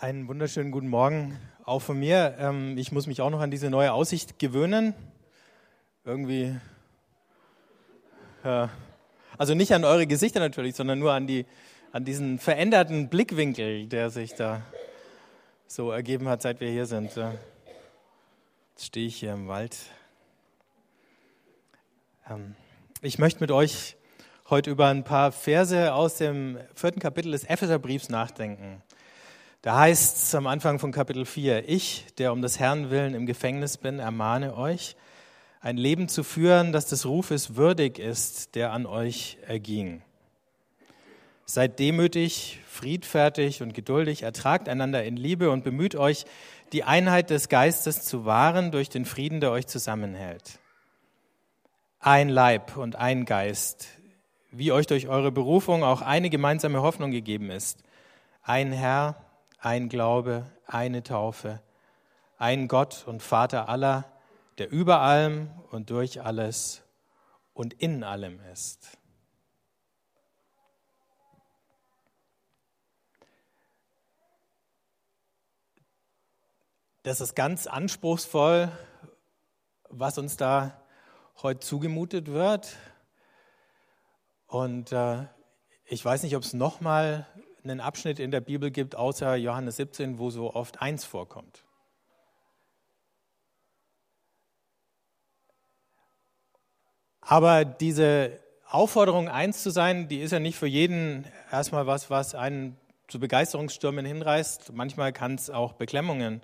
Einen wunderschönen guten Morgen auch von mir. Ähm, ich muss mich auch noch an diese neue Aussicht gewöhnen. Irgendwie, ja. also nicht an eure Gesichter natürlich, sondern nur an, die, an diesen veränderten Blickwinkel, der sich da so ergeben hat, seit wir hier sind. Jetzt stehe ich hier im Wald. Ähm, ich möchte mit euch heute über ein paar Verse aus dem vierten Kapitel des Epheserbriefs nachdenken. Da heißt es am Anfang von Kapitel 4, ich, der um des Herrn willen im Gefängnis bin, ermahne euch, ein Leben zu führen, das des Rufes würdig ist, der an euch erging. Seid demütig, friedfertig und geduldig, ertragt einander in Liebe und bemüht euch, die Einheit des Geistes zu wahren durch den Frieden, der euch zusammenhält. Ein Leib und ein Geist, wie euch durch eure Berufung auch eine gemeinsame Hoffnung gegeben ist. Ein Herr, ein Glaube, eine Taufe, ein Gott und Vater aller, der über allem und durch alles und in allem ist. Das ist ganz anspruchsvoll, was uns da heute zugemutet wird. Und äh, ich weiß nicht, ob es nochmal einen Abschnitt in der Bibel gibt, außer Johannes 17, wo so oft eins vorkommt. Aber diese Aufforderung, eins zu sein, die ist ja nicht für jeden erstmal was, was einen zu Begeisterungsstürmen hinreißt. Manchmal kann es auch Beklemmungen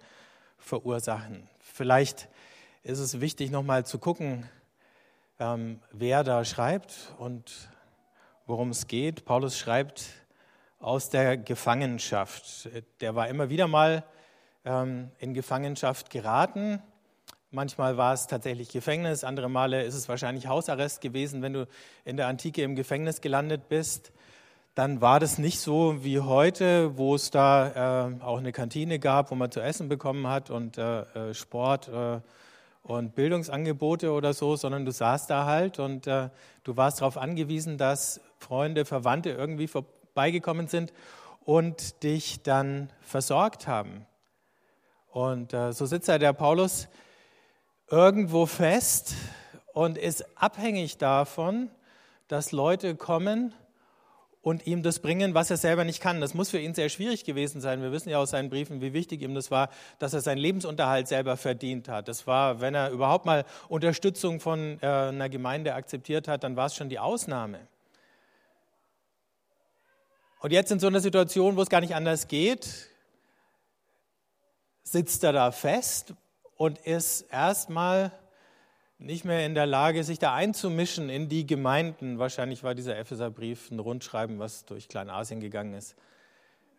verursachen. Vielleicht ist es wichtig, nochmal zu gucken, ähm, wer da schreibt und worum es geht. Paulus schreibt aus der Gefangenschaft. Der war immer wieder mal ähm, in Gefangenschaft geraten. Manchmal war es tatsächlich Gefängnis, andere Male ist es wahrscheinlich Hausarrest gewesen, wenn du in der Antike im Gefängnis gelandet bist. Dann war das nicht so wie heute, wo es da äh, auch eine Kantine gab, wo man zu essen bekommen hat und äh, äh Sport äh, und Bildungsangebote oder so, sondern du saßt da halt und äh, du warst darauf angewiesen, dass Freunde, Verwandte irgendwie beigekommen sind und dich dann versorgt haben. Und äh, so sitzt da der Paulus irgendwo fest und ist abhängig davon, dass Leute kommen und ihm das bringen, was er selber nicht kann. Das muss für ihn sehr schwierig gewesen sein. Wir wissen ja aus seinen Briefen, wie wichtig ihm das war, dass er seinen Lebensunterhalt selber verdient hat. Das war, wenn er überhaupt mal Unterstützung von äh, einer Gemeinde akzeptiert hat, dann war es schon die Ausnahme. Und jetzt in so einer Situation, wo es gar nicht anders geht, sitzt er da fest und ist erstmal nicht mehr in der Lage, sich da einzumischen in die Gemeinden. Wahrscheinlich war dieser Epheserbrief ein Rundschreiben, was durch Kleinasien gegangen ist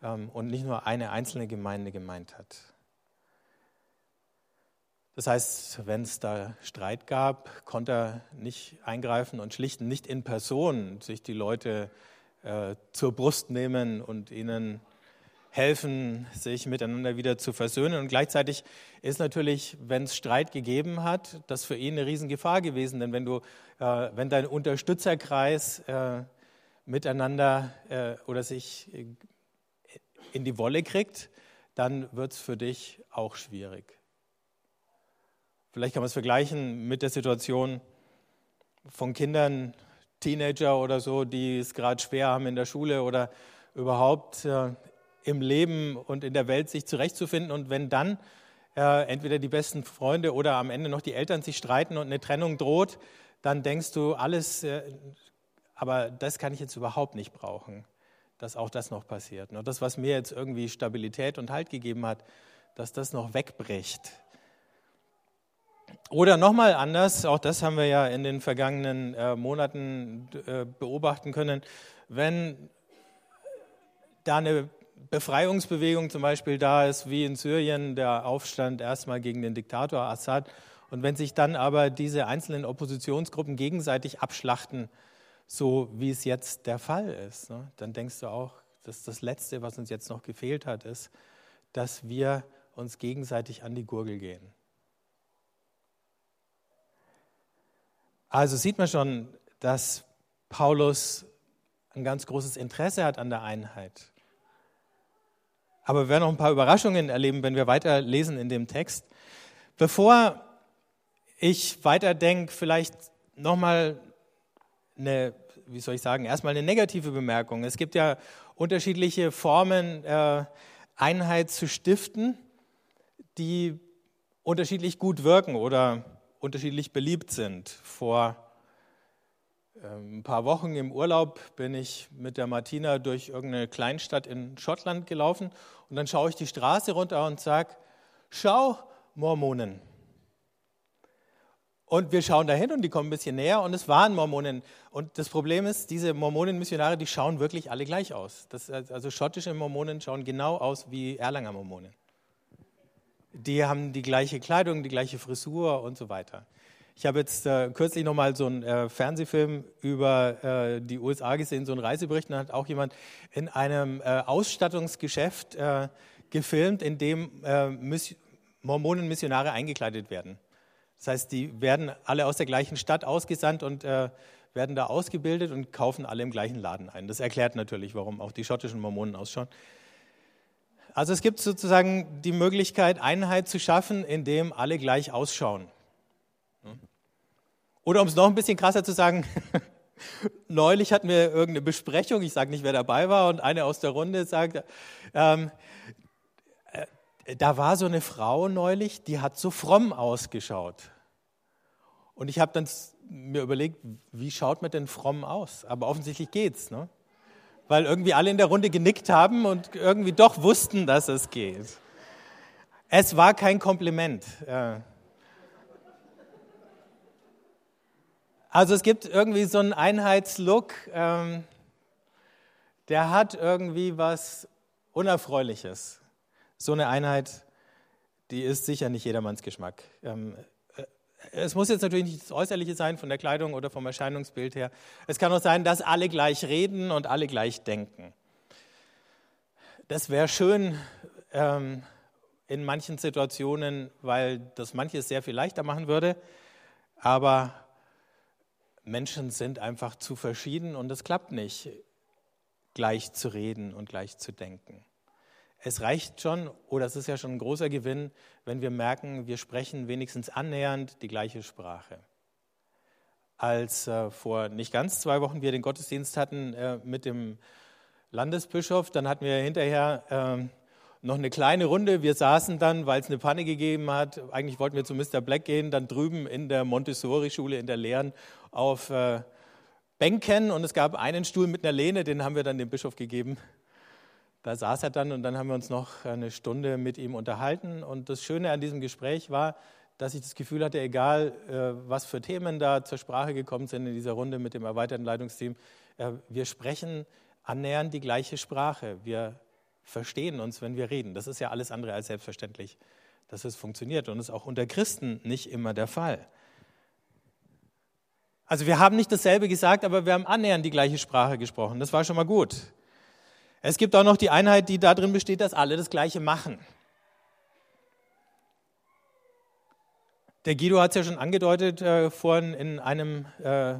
ähm, und nicht nur eine einzelne Gemeinde gemeint hat. Das heißt, wenn es da Streit gab, konnte er nicht eingreifen und schlichten, nicht in Person sich die Leute äh, zur Brust nehmen und ihnen helfen, sich miteinander wieder zu versöhnen. Und gleichzeitig ist natürlich, wenn es Streit gegeben hat, das für ihn eine Riesengefahr gewesen. Denn wenn, du, äh, wenn dein Unterstützerkreis äh, miteinander äh, oder sich in die Wolle kriegt, dann wird es für dich auch schwierig. Vielleicht kann man es vergleichen mit der Situation von Kindern, Teenager oder so, die es gerade schwer haben in der Schule oder überhaupt äh, im Leben und in der Welt sich zurechtzufinden. Und wenn dann äh, entweder die besten Freunde oder am Ende noch die Eltern sich streiten und eine Trennung droht, dann denkst du, alles, äh, aber das kann ich jetzt überhaupt nicht brauchen, dass auch das noch passiert. Und das, was mir jetzt irgendwie Stabilität und Halt gegeben hat, dass das noch wegbricht. Oder nochmal anders, auch das haben wir ja in den vergangenen äh, Monaten äh, beobachten können, wenn da eine Befreiungsbewegung zum Beispiel da ist, wie in Syrien der Aufstand erstmal gegen den Diktator Assad, und wenn sich dann aber diese einzelnen Oppositionsgruppen gegenseitig abschlachten, so wie es jetzt der Fall ist, ne, dann denkst du auch, dass das Letzte, was uns jetzt noch gefehlt hat, ist, dass wir uns gegenseitig an die Gurgel gehen. Also sieht man schon, dass Paulus ein ganz großes Interesse hat an der Einheit. Aber wir werden noch ein paar Überraschungen erleben, wenn wir weiter lesen in dem Text. Bevor ich weiterdenke, vielleicht nochmal eine, wie soll ich sagen, erstmal eine negative Bemerkung. Es gibt ja unterschiedliche Formen, äh, Einheit zu stiften, die unterschiedlich gut wirken oder unterschiedlich beliebt sind. Vor ähm, ein paar Wochen im Urlaub bin ich mit der Martina durch irgendeine Kleinstadt in Schottland gelaufen und dann schaue ich die Straße runter und sage, schau, Mormonen. Und wir schauen dahin und die kommen ein bisschen näher und es waren Mormonen. Und das Problem ist, diese Mormonen-Missionare, die schauen wirklich alle gleich aus. Das, also schottische Mormonen schauen genau aus wie Erlanger Mormonen. Die haben die gleiche Kleidung, die gleiche Frisur und so weiter. Ich habe jetzt äh, kürzlich nochmal so einen äh, Fernsehfilm über äh, die USA gesehen, so einen Reisebericht. Da hat auch jemand in einem äh, Ausstattungsgeschäft äh, gefilmt, in dem äh, Mormonen-Missionare eingekleidet werden. Das heißt, die werden alle aus der gleichen Stadt ausgesandt und werden da ausgebildet und kaufen alle im gleichen Laden ein. Das erklärt natürlich, warum auch die schottischen Mormonen ausschauen. Also es gibt sozusagen die Möglichkeit, Einheit zu schaffen, indem alle gleich ausschauen. Oder um es noch ein bisschen krasser zu sagen, neulich hatten wir irgendeine Besprechung, ich sage nicht, wer dabei war, und eine aus der Runde sagt, ähm, da war so eine Frau neulich, die hat so fromm ausgeschaut. Und ich habe dann mir überlegt, wie schaut man denn fromm aus? Aber offensichtlich geht's, ne? Weil irgendwie alle in der Runde genickt haben und irgendwie doch wussten, dass es geht. Es war kein Kompliment. Also es gibt irgendwie so einen Einheitslook, ähm, der hat irgendwie was Unerfreuliches so eine Einheit, die ist sicher nicht jedermanns Geschmack. Es muss jetzt natürlich nicht das Äußerliche sein von der Kleidung oder vom Erscheinungsbild her. Es kann auch sein, dass alle gleich reden und alle gleich denken. Das wäre schön ähm, in manchen Situationen, weil das manches sehr viel leichter machen würde. Aber Menschen sind einfach zu verschieden und es klappt nicht, gleich zu reden und gleich zu denken. Es reicht schon, oder es ist ja schon ein großer Gewinn, wenn wir merken, wir sprechen wenigstens annähernd die gleiche Sprache. Als äh, vor nicht ganz zwei Wochen wir den Gottesdienst hatten äh, mit dem Landesbischof, dann hatten wir hinterher äh, noch eine kleine Runde. Wir saßen dann, weil es eine Panne gegeben hat, eigentlich wollten wir zu Mr. Black gehen, dann drüben in der Montessori-Schule in der Lehren auf äh, Bänken und es gab einen Stuhl mit einer Lehne, den haben wir dann dem Bischof gegeben. Da saß er dann und dann haben wir uns noch eine Stunde mit ihm unterhalten. Und das Schöne an diesem Gespräch war, dass ich das Gefühl hatte, egal äh, was für Themen da zur Sprache gekommen sind in dieser Runde mit dem erweiterten Leitungsteam, äh, wir sprechen annähernd die gleiche Sprache. Wir verstehen uns, wenn wir reden. Das ist ja alles andere als selbstverständlich, dass es funktioniert. Und das ist auch unter Christen nicht immer der Fall. Also wir haben nicht dasselbe gesagt, aber wir haben annähernd die gleiche Sprache gesprochen. Das war schon mal gut. Es gibt auch noch die Einheit, die darin besteht, dass alle das Gleiche machen. Der Guido hat es ja schon angedeutet äh, vorhin in einem äh,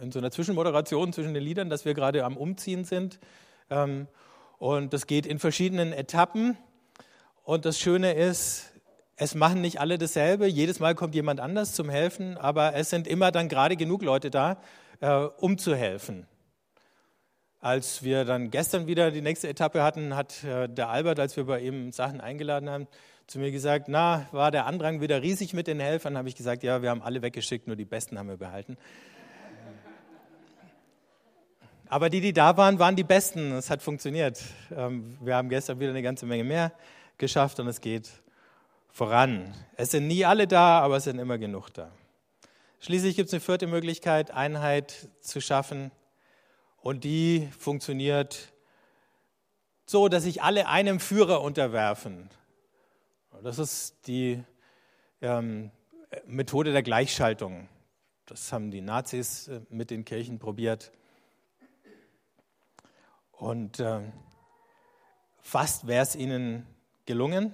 in so einer Zwischenmoderation zwischen den Liedern, dass wir gerade am Umziehen sind. Ähm, und das geht in verschiedenen Etappen. Und das Schöne ist, es machen nicht alle dasselbe. Jedes Mal kommt jemand anders zum Helfen, aber es sind immer dann gerade genug Leute da, äh, um zu helfen. Als wir dann gestern wieder die nächste Etappe hatten, hat äh, der Albert, als wir bei ihm Sachen eingeladen haben, zu mir gesagt, na, war der Andrang wieder riesig mit den Helfern? Habe ich gesagt, ja, wir haben alle weggeschickt, nur die Besten haben wir behalten. Aber die, die da waren, waren die Besten. Es hat funktioniert. Ähm, wir haben gestern wieder eine ganze Menge mehr geschafft und es geht voran. Es sind nie alle da, aber es sind immer genug da. Schließlich gibt es eine vierte Möglichkeit, Einheit zu schaffen. Und die funktioniert so, dass sich alle einem Führer unterwerfen. Das ist die ähm, Methode der Gleichschaltung. Das haben die Nazis äh, mit den Kirchen probiert. Und äh, fast wäre es ihnen gelungen.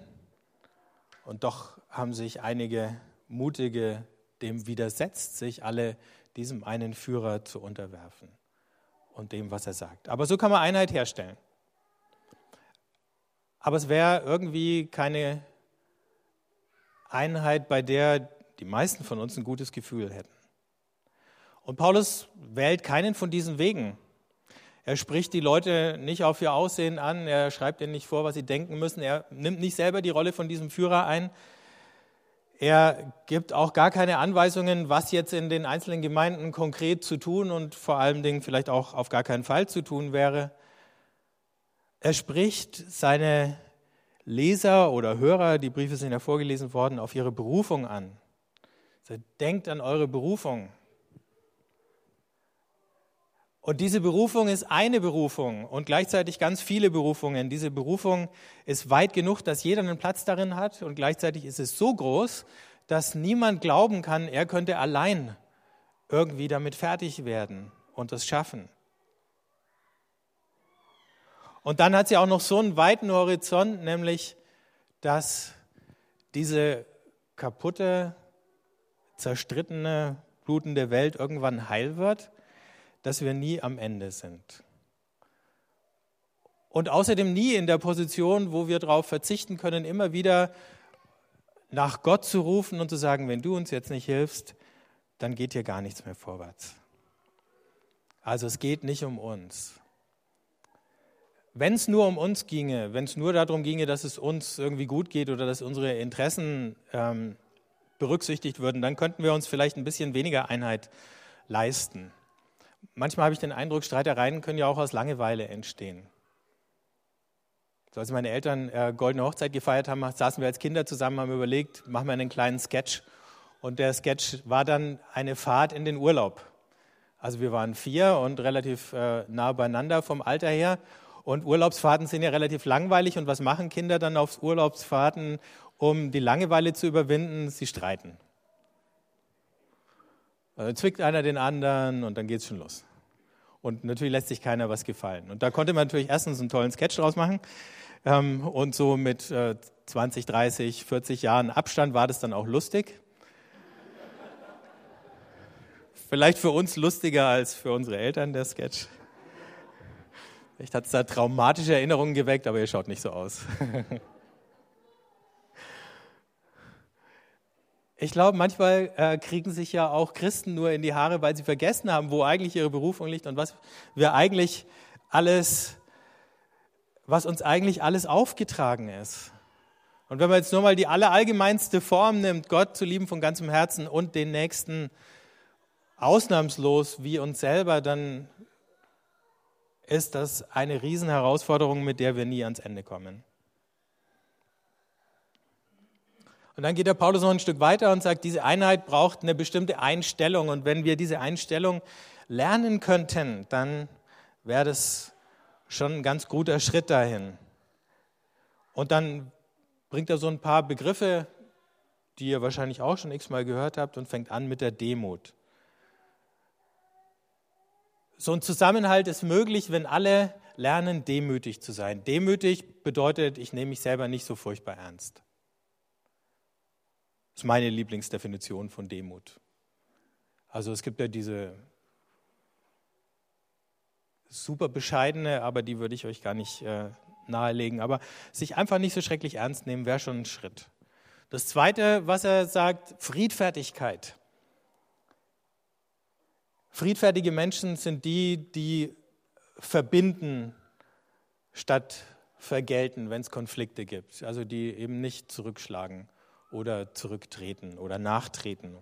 Und doch haben sich einige Mutige dem widersetzt, sich alle diesem einen Führer zu unterwerfen und dem, was er sagt. Aber so kann man Einheit herstellen. aber es wäre irgendwie keine Einheit, bei der die meisten von uns ein gutes Gefühl hätten. Und Paulus wählt keinen von diesen Wegen. Er spricht die Leute nicht auf ihr Aussehen an, er schreibt ihnen nicht vor, was sie denken müssen, er nimmt nicht selber die Rolle von diesem Führer ein. Er gibt auch gar keine Anweisungen, was jetzt in den einzelnen Gemeinden konkret zu tun und vor allen Dingen vielleicht auch auf gar keinen Fall zu tun wäre. Er spricht seine Leser oder Hörer, die Briefe sind ja vorgelesen worden, auf ihre Berufung an. Also denkt an eure Berufung. Und diese Berufung ist eine Berufung und gleichzeitig ganz viele Berufungen. Diese Berufung ist weit genug, dass jeder einen Platz darin hat und gleichzeitig ist es so groß, dass niemand glauben kann, er könnte allein irgendwie damit fertig werden und es schaffen. Und dann hat sie auch noch so einen weiten Horizont, nämlich, dass diese kaputte, zerstrittene, blutende Welt irgendwann heil wird dass wir nie am Ende sind. Und außerdem nie in der Position, wo wir darauf verzichten können, immer wieder nach Gott zu rufen und zu sagen, wenn du uns jetzt nicht hilfst, dann geht hier gar nichts mehr vorwärts. Also es geht nicht um uns. Wenn es nur um uns ginge, wenn es nur darum ginge, dass es uns irgendwie gut geht oder dass unsere Interessen ähm, berücksichtigt würden, dann könnten wir uns vielleicht ein bisschen weniger Einheit leisten manchmal habe ich den Eindruck, Streitereien können ja auch aus Langeweile entstehen. So, als meine Eltern äh, Goldene Hochzeit gefeiert haben, saßen wir als Kinder zusammen, haben überlegt, machen wir einen kleinen Sketch. Und der Sketch war dann eine Fahrt in den Urlaub. Also wir waren vier und relativ äh, nah beieinander vom Alter her. Und Urlaubsfahrten sind ja relativ langweilig. Und was machen Kinder dann auf Urlaubsfahrten, um die Langeweile zu überwinden? Sie streiten. Also zwickt einer den anderen und dann geht es schon los. Und natürlich lässt sich keiner was gefallen. Und da konnte man natürlich erstens einen tollen Sketch draus machen. Ähm, und so mit äh, 20, 30, 40 Jahren Abstand war das dann auch lustig. Vielleicht für uns lustiger als für unsere Eltern, der Sketch. Vielleicht hat es da traumatische Erinnerungen geweckt, aber ihr schaut nicht so aus. Ich glaube, manchmal äh, kriegen sich ja auch Christen nur in die Haare, weil sie vergessen haben, wo eigentlich ihre Berufung liegt und was wir eigentlich alles, was uns eigentlich alles aufgetragen ist. Und wenn man jetzt nur mal die allerallgemeinste Form nimmt, Gott zu lieben von ganzem Herzen und den Nächsten ausnahmslos wie uns selber, dann ist das eine Riesenherausforderung, mit der wir nie ans Ende kommen. Und dann geht der Paulus noch ein Stück weiter und sagt, diese Einheit braucht eine bestimmte Einstellung. Und wenn wir diese Einstellung lernen könnten, dann wäre das schon ein ganz guter Schritt dahin. Und dann bringt er so ein paar Begriffe, die ihr wahrscheinlich auch schon x-mal gehört habt, und fängt an mit der Demut. So ein Zusammenhalt ist möglich, wenn alle lernen, demütig zu sein. Demütig bedeutet, ich nehme mich selber nicht so furchtbar ernst. Das ist meine Lieblingsdefinition von Demut. Also es gibt ja diese super bescheidene, aber die würde ich euch gar nicht äh, nahelegen. Aber sich einfach nicht so schrecklich ernst nehmen, wäre schon ein Schritt. Das Zweite, was er sagt, Friedfertigkeit. Friedfertige Menschen sind die, die verbinden statt vergelten, wenn es Konflikte gibt. Also die eben nicht zurückschlagen oder zurücktreten oder nachtreten.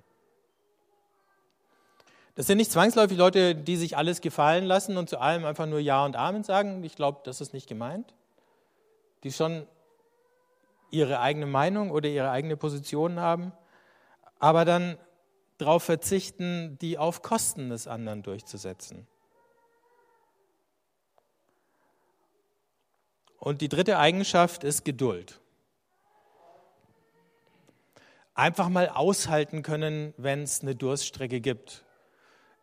Das sind nicht zwangsläufig Leute, die sich alles gefallen lassen und zu allem einfach nur Ja und Amen sagen. Ich glaube, das ist nicht gemeint. Die schon ihre eigene Meinung oder ihre eigene Position haben, aber dann darauf verzichten, die auf Kosten des anderen durchzusetzen. Und die dritte Eigenschaft ist Geduld einfach mal aushalten können, wenn es eine Durststrecke gibt.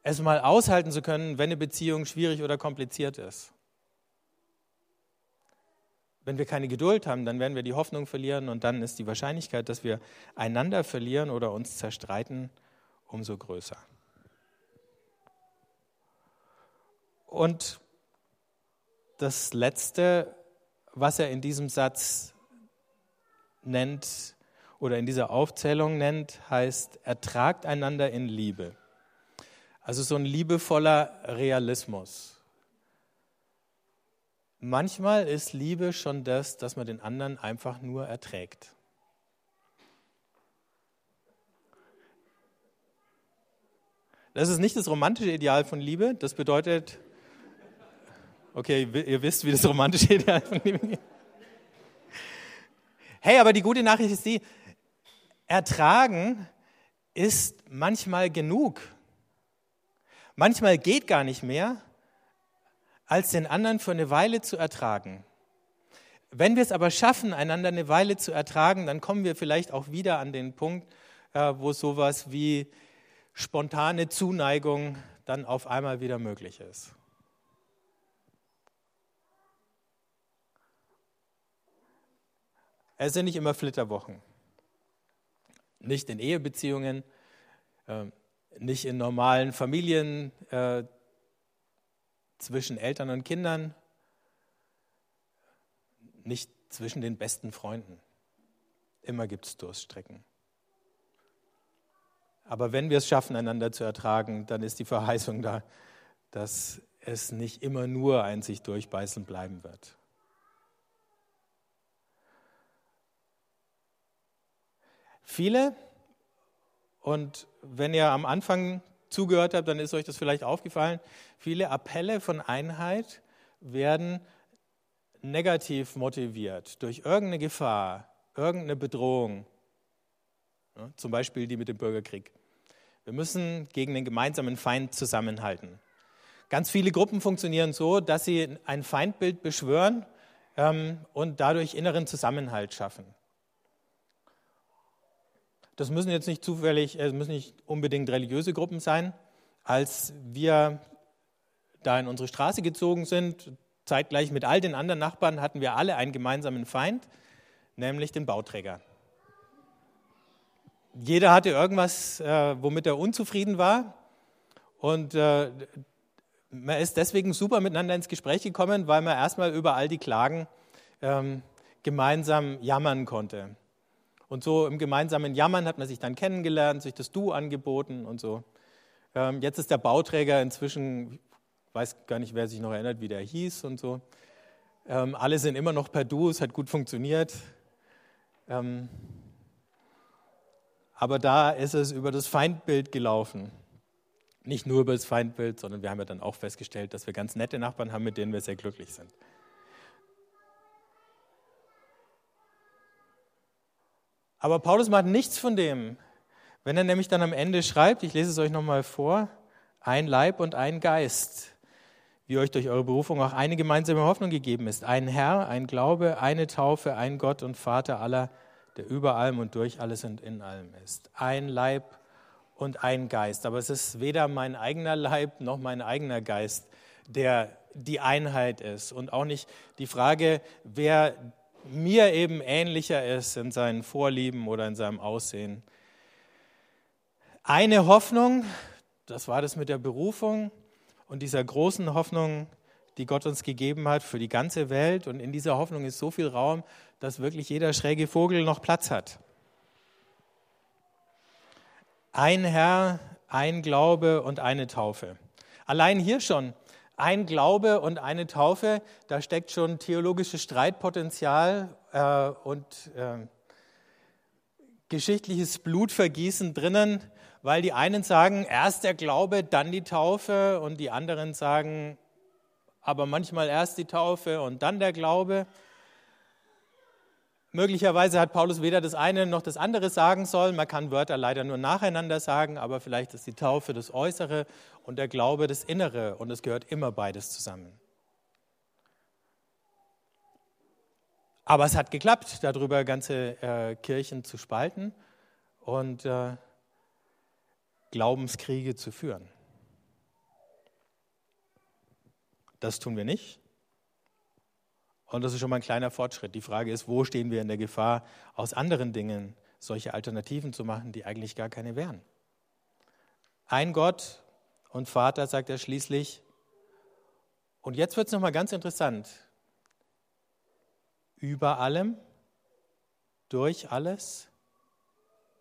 Es mal aushalten zu können, wenn eine Beziehung schwierig oder kompliziert ist. Wenn wir keine Geduld haben, dann werden wir die Hoffnung verlieren und dann ist die Wahrscheinlichkeit, dass wir einander verlieren oder uns zerstreiten, umso größer. Und das Letzte, was er in diesem Satz nennt oder in dieser Aufzählung nennt, heißt, ertragt einander in Liebe. Also so ein liebevoller Realismus. Manchmal ist Liebe schon das, dass man den anderen einfach nur erträgt. Das ist nicht das romantische Ideal von Liebe. Das bedeutet, okay, ihr wisst, wie das romantische Ideal von Liebe ist. Hey, aber die gute Nachricht ist die, ertragen ist manchmal genug. Manchmal geht gar nicht mehr, als den anderen für eine Weile zu ertragen. Wenn wir es aber schaffen, einander eine Weile zu ertragen, dann kommen wir vielleicht auch wieder an den Punkt, äh, wo sowas wie spontane Zuneigung dann auf einmal wieder möglich ist. Es sind nicht immer Flitterwochen. Nicht in Ehebeziehungen, äh, nicht in normalen Familien äh, zwischen Eltern und Kindern, nicht zwischen den besten Freunden. Immer gibt es Durststrecken. Aber wenn wir es schaffen, einander zu ertragen, dann ist die Verheißung da, dass es nicht immer nur ein sich durchbeißen bleiben wird. Viele, und wenn ihr am Anfang zugehört habt, dann ist euch das vielleicht aufgefallen, viele Appelle von Einheit werden negativ motiviert durch irgendeine Gefahr, irgendeine Bedrohung, ja, zum Beispiel die mit dem Bürgerkrieg. Wir müssen gegen den gemeinsamen Feind zusammenhalten. Ganz viele Gruppen funktionieren so, dass sie ein Feindbild beschwören ähm, und dadurch inneren Zusammenhalt schaffen. Das müssen jetzt nicht zufällig, es müssen nicht unbedingt religiöse Gruppen sein. Als wir da in unsere Straße gezogen sind, zeitgleich mit all den anderen Nachbarn, hatten wir alle einen gemeinsamen Feind, nämlich den Bauträger. Jeder hatte irgendwas, äh, womit er unzufrieden war. Und äh, man ist deswegen super miteinander ins Gespräch gekommen, weil man erstmal über all die Klagen ähm, gemeinsam jammern konnte. Und so im gemeinsamen Jammern hat man sich dann kennengelernt, sich das Du angeboten und so. Ähm, jetzt ist der Bauträger inzwischen, ich weiß gar nicht, wer sich noch erinnert, wie der hieß und so. Ähm, alle sind immer noch per Du, es hat gut funktioniert. Ähm, aber da ist es über das Feindbild gelaufen. Nicht nur über das Feindbild, sondern wir haben ja dann auch festgestellt, dass wir ganz nette Nachbarn haben, mit denen wir sehr glücklich sind. Aber Paulus macht nichts von dem. Wenn er nämlich dann am Ende schreibt, ich lese es euch nochmal vor, ein Leib und ein Geist, wie euch durch eure Berufung auch eine gemeinsame Hoffnung gegeben ist. Ein Herr, ein Glaube, eine Taufe, ein Gott und Vater aller, der über allem und durch alles und in allem ist. Ein Leib und ein Geist. Aber es ist weder mein eigener Leib noch mein eigener Geist, der die Einheit ist. Und auch nicht die Frage, wer mir eben ähnlicher ist in seinen Vorlieben oder in seinem Aussehen. Eine Hoffnung, das war das mit der Berufung und dieser großen Hoffnung, die Gott uns gegeben hat für die ganze Welt. Und in dieser Hoffnung ist so viel Raum, dass wirklich jeder schräge Vogel noch Platz hat. Ein Herr, ein Glaube und eine Taufe. Allein hier schon ein Glaube und eine Taufe, da steckt schon theologisches Streitpotenzial äh, und äh, geschichtliches Blutvergießen drinnen, weil die einen sagen, erst der Glaube, dann die Taufe und die anderen sagen, aber manchmal erst die Taufe und dann der Glaube. Möglicherweise hat Paulus weder das eine noch das andere sagen sollen. Man kann Wörter leider nur nacheinander sagen, aber vielleicht ist die Taufe das Äußere und der Glaube das Innere und es gehört immer beides zusammen. Aber es hat geklappt, darüber ganze äh, Kirchen zu spalten und äh, Glaubenskriege zu führen. Das tun wir nicht. Und das ist schon mal ein kleiner Fortschritt. Die Frage ist, wo stehen wir in der Gefahr, aus anderen Dingen solche Alternativen zu machen, die eigentlich gar keine wären. Ein Gott und Vater, sagt er schließlich. Und jetzt wird es nochmal ganz interessant. über allem, durch alles,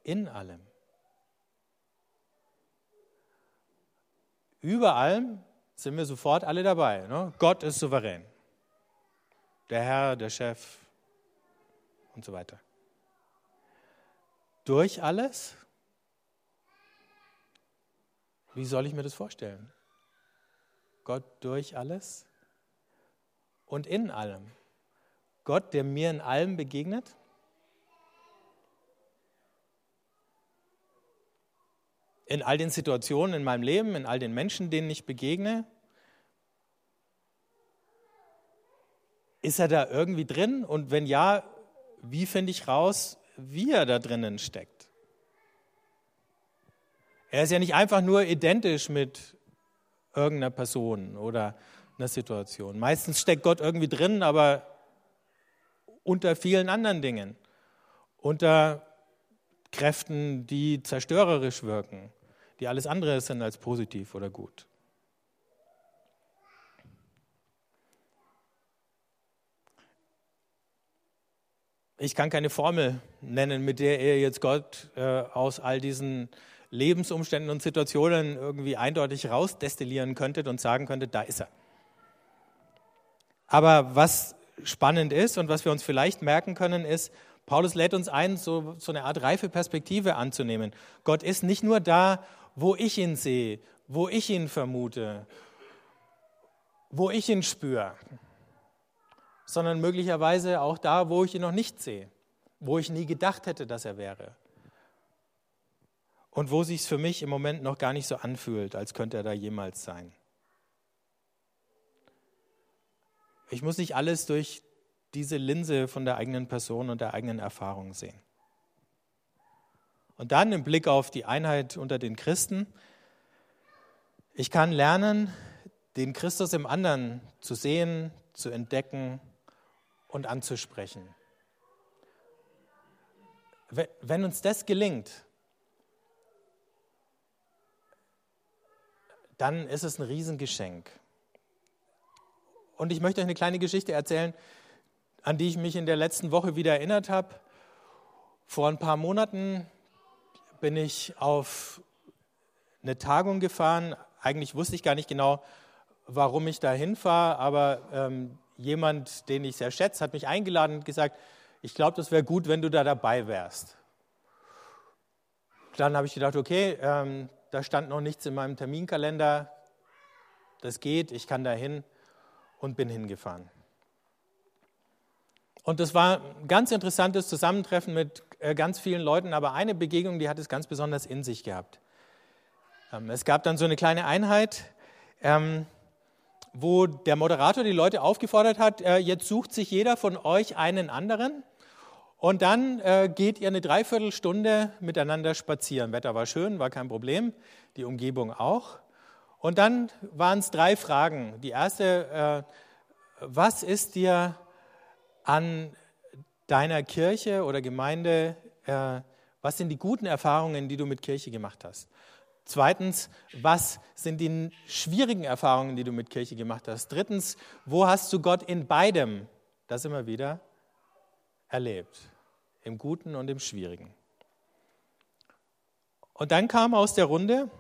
in allem. Über allem sind wir sofort alle dabei. Ne? Gott ist souverän. Der Herr, der Chef und so weiter. Durch alles? Wie soll ich mir das vorstellen? Gott durch alles und in allem. Gott, der mir in allem begegnet? In all den Situationen in meinem Leben, in all den Menschen, denen ich begegne? Ist er da irgendwie drin? Und wenn ja, wie finde ich raus, wie er da drinnen steckt? Er ist ja nicht einfach nur identisch mit irgendeiner Person oder einer Situation. Meistens steckt Gott irgendwie drin, aber unter vielen anderen Dingen. Unter Kräften, die zerstörerisch wirken, die alles andere sind als positiv oder gut. Ich kann keine Formel nennen, mit der ihr jetzt Gott äh, aus all diesen Lebensumständen und Situationen irgendwie eindeutig rausdestillieren könntet und sagen könntet, da ist er. Aber was spannend ist und was wir uns vielleicht merken können, ist, Paulus lädt uns ein, so, so eine Art reife Perspektive anzunehmen. Gott ist nicht nur da, wo ich ihn sehe, wo ich ihn vermute, wo ich ihn spüre, sondern möglicherweise auch da, wo ich ihn noch nicht sehe, wo ich nie gedacht hätte, dass er wäre. Und wo sich es für mich im Moment noch gar nicht so anfühlt, als könnte er da jemals sein. Ich muss nicht alles durch diese Linse von der eigenen Person und der eigenen Erfahrung sehen. Und dann im Blick auf die Einheit unter den Christen. Ich kann lernen, den Christus im anderen zu sehen, zu entdecken und anzusprechen. Wenn uns das gelingt, dann ist es ein Riesengeschenk. Und ich möchte euch eine kleine Geschichte erzählen, an die ich mich in der letzten Woche wieder erinnert habe. Vor ein paar Monaten bin ich auf eine Tagung gefahren. Eigentlich wusste ich gar nicht genau, warum ich da hinfahre, aber ähm, jemand, den ich sehr schätze, hat mich eingeladen und gesagt, ich glaube, das wäre gut, wenn du da dabei wärst. Dann habe ich gedacht, okay, ähm, da stand noch nichts in meinem Terminkalender, das geht, ich kann da hin und bin hingefahren. Und das war ein ganz interessantes Zusammentreffen mit äh, ganz vielen Leuten, aber eine Begegnung, die hat es ganz besonders in sich gehabt. Ähm, es gab dann so eine kleine Einheit, ähm, wo der Moderator die Leute aufgefordert hat, äh, jetzt sucht sich jeder von euch einen anderen und dann äh, geht ihr eine Dreiviertelstunde miteinander spazieren. Wetter war schön, war kein Problem, die Umgebung auch. Und dann waren es drei Fragen. Die erste, äh, was ist dir an deiner Kirche oder Gemeinde, äh, was sind die guten Erfahrungen, die du mit Kirche gemacht hast? Zweitens, was sind die schwierigen Erfahrungen, die du mit Kirche gemacht hast? Drittens, wo hast du Gott in beidem, das immer wieder, erlebt? Im Guten und im Schwierigen. Und dann kam aus der Runde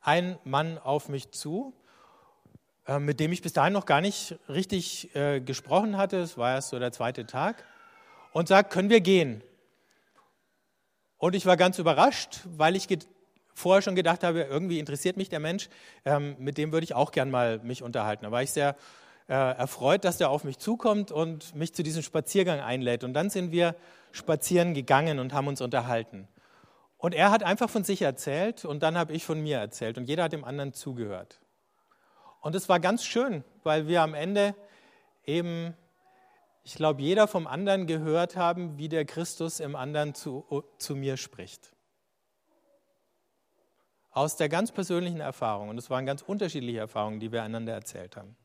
ein Mann auf mich zu, äh, mit dem ich bis dahin noch gar nicht richtig äh, gesprochen hatte, es war erst so der zweite Tag, und sagt, können wir gehen? Und ich war ganz überrascht, weil ich vorher schon gedacht habe, irgendwie interessiert mich der Mensch, ähm, mit dem würde ich auch gern mal mich unterhalten. Da war ich sehr äh, erfreut, dass der auf mich zukommt und mich zu diesem Spaziergang einlädt. Und dann sind wir spazieren gegangen und haben uns unterhalten. Und er hat einfach von sich erzählt und dann habe ich von mir erzählt und jeder hat dem anderen zugehört. Und es war ganz schön, weil wir am Ende eben, ich glaube, jeder vom anderen gehört haben, wie der Christus im anderen zu, zu mir spricht. Aus der ganz persönlichen Erfahrung. Und es waren ganz unterschiedliche Erfahrungen, die wir einander erzählt haben.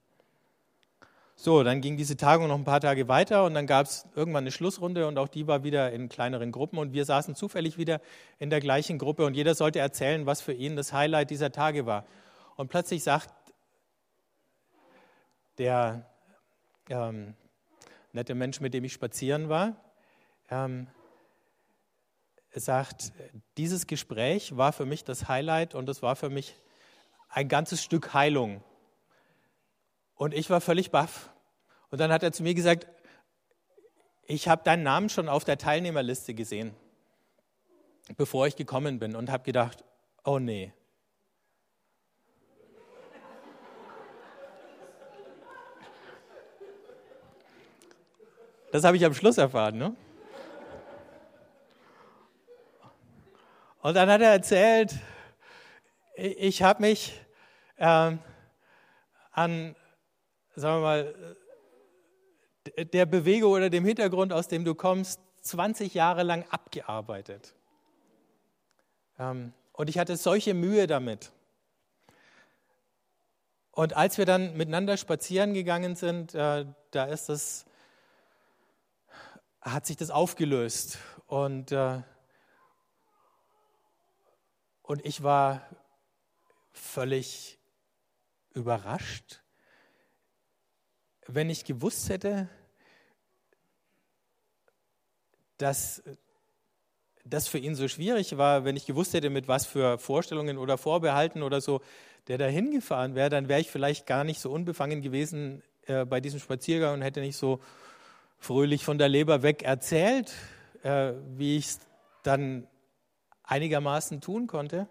So, dann ging diese Tagung noch ein paar Tage weiter und dann gab es irgendwann eine Schlussrunde und auch die war wieder in kleineren Gruppen und wir saßen zufällig wieder in der gleichen Gruppe und jeder sollte erzählen, was für ihn das Highlight dieser Tage war. Und plötzlich sagt der, ähm, nette Mensch, mit dem ich spazieren war, ähm, sagt, dieses Gespräch war für mich das Highlight und es war für mich ein ganzes Stück Heilung. Und ich war völlig baff. Und dann hat er zu mir gesagt, ich habe deinen Namen schon auf der Teilnehmerliste gesehen, bevor ich gekommen bin und habe gedacht, oh nee. Das habe ich am Schluss erfahren. Ne? Und dann hat er erzählt, ich habe mich ähm, an, sagen wir mal, der Bewegung oder dem Hintergrund, aus dem du kommst, 20 Jahre lang abgearbeitet. Ähm, und ich hatte solche Mühe damit. Und als wir dann miteinander spazieren gegangen sind, äh, da ist das, hat sich das aufgelöst. Und, äh, und ich war völlig überrascht, wenn ich gewusst hätte, dass das für ihn so schwierig war, wenn ich gewusst hätte, mit was für Vorstellungen oder Vorbehalten oder so der da hingefahren wäre, dann wäre ich vielleicht gar nicht so unbefangen gewesen äh, bei diesem Spaziergang und hätte nicht so fröhlich von der Leber weg erzählt, äh, wie ich es dann einigermaßen tun konnte.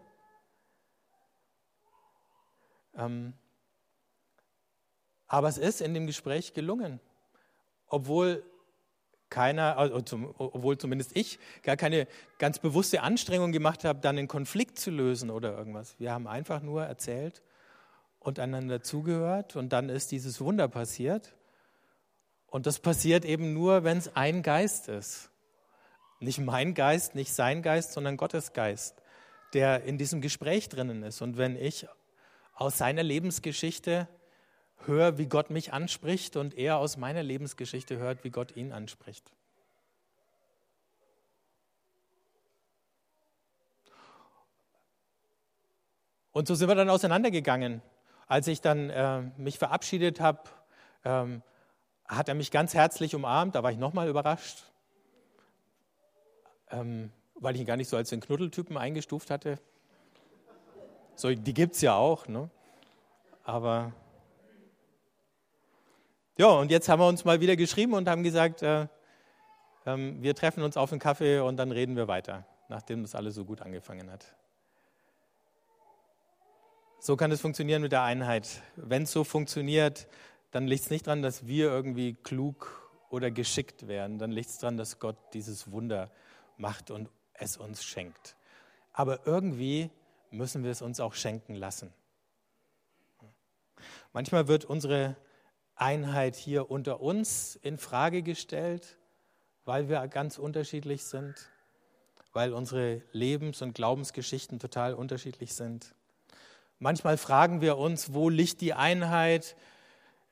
Ähm, aber es ist in dem Gespräch gelungen, obwohl keiner, also zum, obwohl zumindest ich gar keine ganz bewusste Anstrengung gemacht habe, dann einen Konflikt zu lösen oder irgendwas. Wir haben einfach nur erzählt und einander zugehört und dann ist dieses Wunder passiert. Und das passiert eben nur, wenn es ein Geist ist. Nicht mein Geist, nicht sein Geist, sondern Gottes Geist, der in diesem Gespräch drinnen ist. Und wenn ich aus seiner Lebensgeschichte höre, wie Gott mich anspricht und er aus meiner Lebensgeschichte hört, wie Gott ihn anspricht. Und so sind wir dann auseinandergegangen. Als ich dann äh, mich verabschiedet habe, ähm, hat er mich ganz herzlich umarmt. Da war ich nochmal überrascht, ähm, weil ich ihn gar nicht so als den Knuddeltypen eingestuft hatte. So, die gibt es ja auch. Ne? Aber ja, und jetzt haben wir uns mal wieder geschrieben und haben gesagt, äh, äh, wir treffen uns auf einen Kaffee und dann reden wir weiter, nachdem das alles so gut angefangen hat. So kann es funktionieren mit der Einheit. Wenn es so funktioniert, dann liegt es nicht daran, dass wir irgendwie klug oder geschickt werden. Dann liegt es daran, dass Gott dieses Wunder macht und es uns schenkt. Aber irgendwie müssen wir es uns auch schenken lassen. Manchmal wird unsere Einheit hier unter uns in Frage gestellt, weil wir ganz unterschiedlich sind, weil unsere Lebens- und Glaubensgeschichten total unterschiedlich sind. Manchmal fragen wir uns, wo liegt die Einheit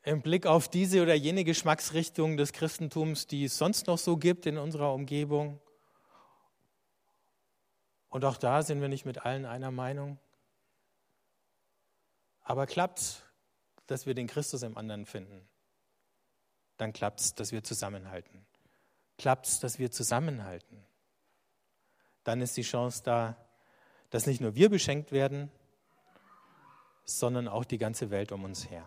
im Blick auf diese oder jene Geschmacksrichtung des Christentums, die es sonst noch so gibt in unserer Umgebung. Und auch da sind wir nicht mit allen einer Meinung. Aber klappt dass wir den Christus im anderen finden, dann klappt es, dass wir zusammenhalten. Klappt es, dass wir zusammenhalten, dann ist die Chance da, dass nicht nur wir beschenkt werden, sondern auch die ganze Welt um uns her.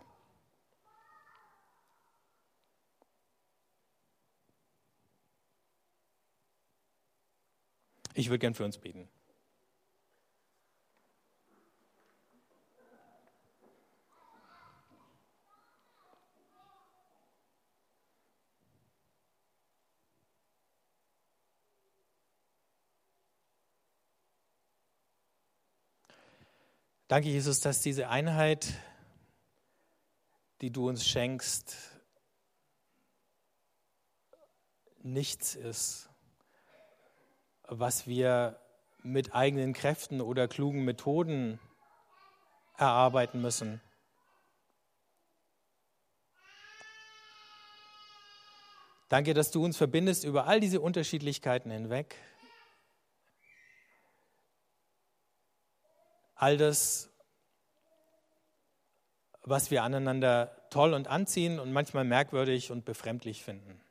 Ich würde gern für uns beten. Danke, Jesus, dass diese Einheit, die du uns schenkst, nichts ist, was wir mit eigenen Kräften oder klugen Methoden erarbeiten müssen. Danke, dass du uns verbindest über all diese Unterschiedlichkeiten hinweg. all das, was wir aneinander toll und anziehen und manchmal merkwürdig und befremdlich finden.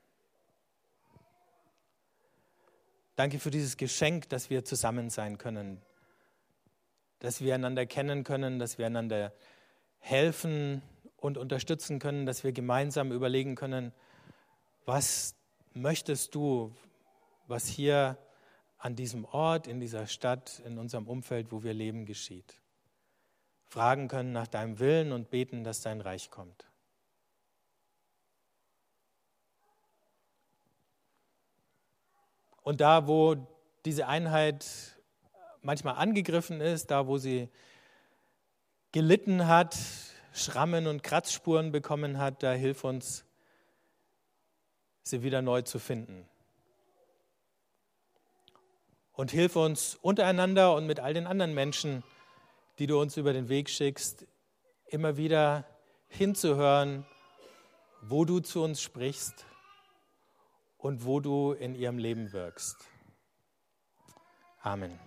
Danke für dieses Geschenk, dass wir zusammen sein können, dass wir einander kennen können, dass wir einander helfen und unterstützen können, dass wir gemeinsam überlegen können, was möchtest du, was hier an diesem Ort, in dieser Stadt, in unserem Umfeld, wo wir leben, geschieht. Fragen können nach deinem Willen und beten, dass dein Reich kommt. Und da, wo diese Einheit manchmal angegriffen ist, da, wo sie gelitten hat, Schrammen und Kratzspuren bekommen hat, da hilf uns, sie wieder neu zu finden. Und hilf uns untereinander und mit all den anderen Menschen, die du uns über den Weg schickst, immer wieder hinzuhören, wo du zu uns sprichst und wo du in ihrem Leben wirkst. Amen.